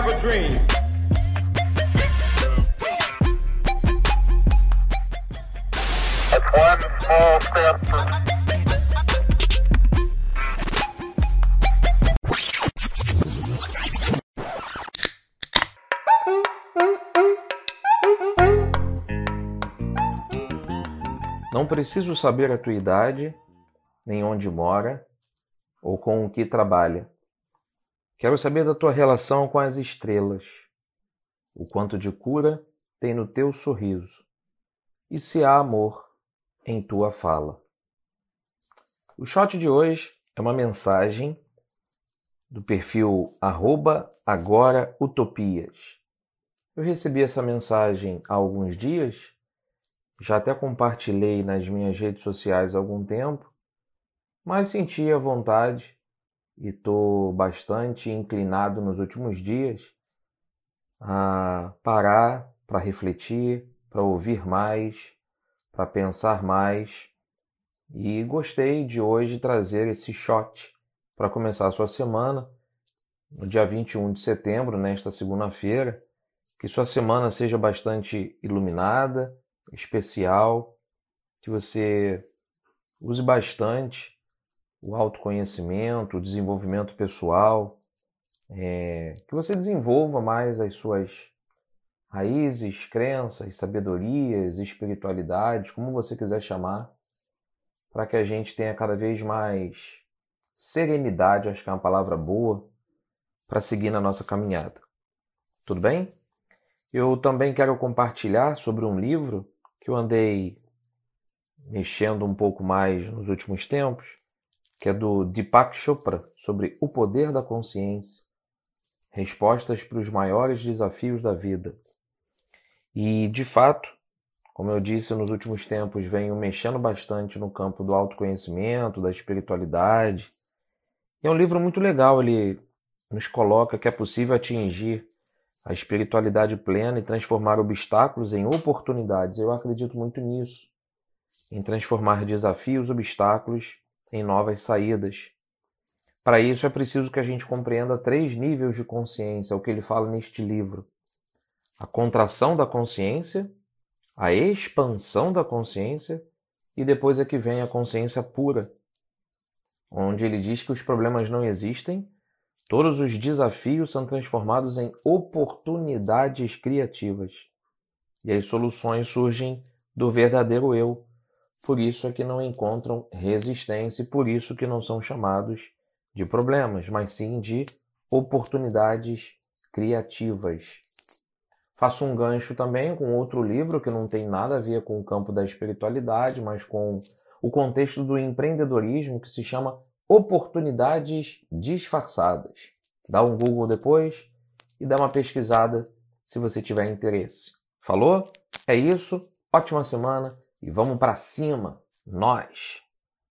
have a dream. It's one small step for Não preciso saber a tua idade, nem onde mora, ou com o que trabalha. Quero saber da tua relação com as estrelas, o quanto de cura tem no teu sorriso, e se há amor em tua fala. O shot de hoje é uma mensagem do perfil arroba agora utopias. Eu recebi essa mensagem há alguns dias já até compartilhei nas minhas redes sociais há algum tempo, mas senti a vontade e estou bastante inclinado nos últimos dias a parar para refletir, para ouvir mais, para pensar mais. E gostei de hoje trazer esse shot para começar a sua semana, no dia 21 de setembro, nesta segunda-feira. Que sua semana seja bastante iluminada, especial, que você use bastante o autoconhecimento, o desenvolvimento pessoal, é, que você desenvolva mais as suas raízes, crenças, sabedorias, espiritualidades, como você quiser chamar, para que a gente tenha cada vez mais serenidade, acho que é uma palavra boa, para seguir na nossa caminhada. Tudo bem? Eu também quero compartilhar sobre um livro que eu andei mexendo um pouco mais nos últimos tempos, que é do Deepak Chopra, sobre o poder da consciência, respostas para os maiores desafios da vida. E, de fato, como eu disse nos últimos tempos, venho mexendo bastante no campo do autoconhecimento, da espiritualidade. E é um livro muito legal, ele nos coloca que é possível atingir a espiritualidade plena e transformar obstáculos em oportunidades. Eu acredito muito nisso, em transformar desafios, obstáculos em novas saídas. Para isso é preciso que a gente compreenda três níveis de consciência, o que ele fala neste livro: a contração da consciência, a expansão da consciência e depois é que vem a consciência pura, onde ele diz que os problemas não existem Todos os desafios são transformados em oportunidades criativas. E as soluções surgem do verdadeiro eu. Por isso é que não encontram resistência e por isso que não são chamados de problemas, mas sim de oportunidades criativas. Faço um gancho também com outro livro que não tem nada a ver com o campo da espiritualidade, mas com o contexto do empreendedorismo que se chama oportunidades disfarçadas. Dá um Google depois e dá uma pesquisada se você tiver interesse. Falou? É isso. Ótima semana e vamos para cima. Nós.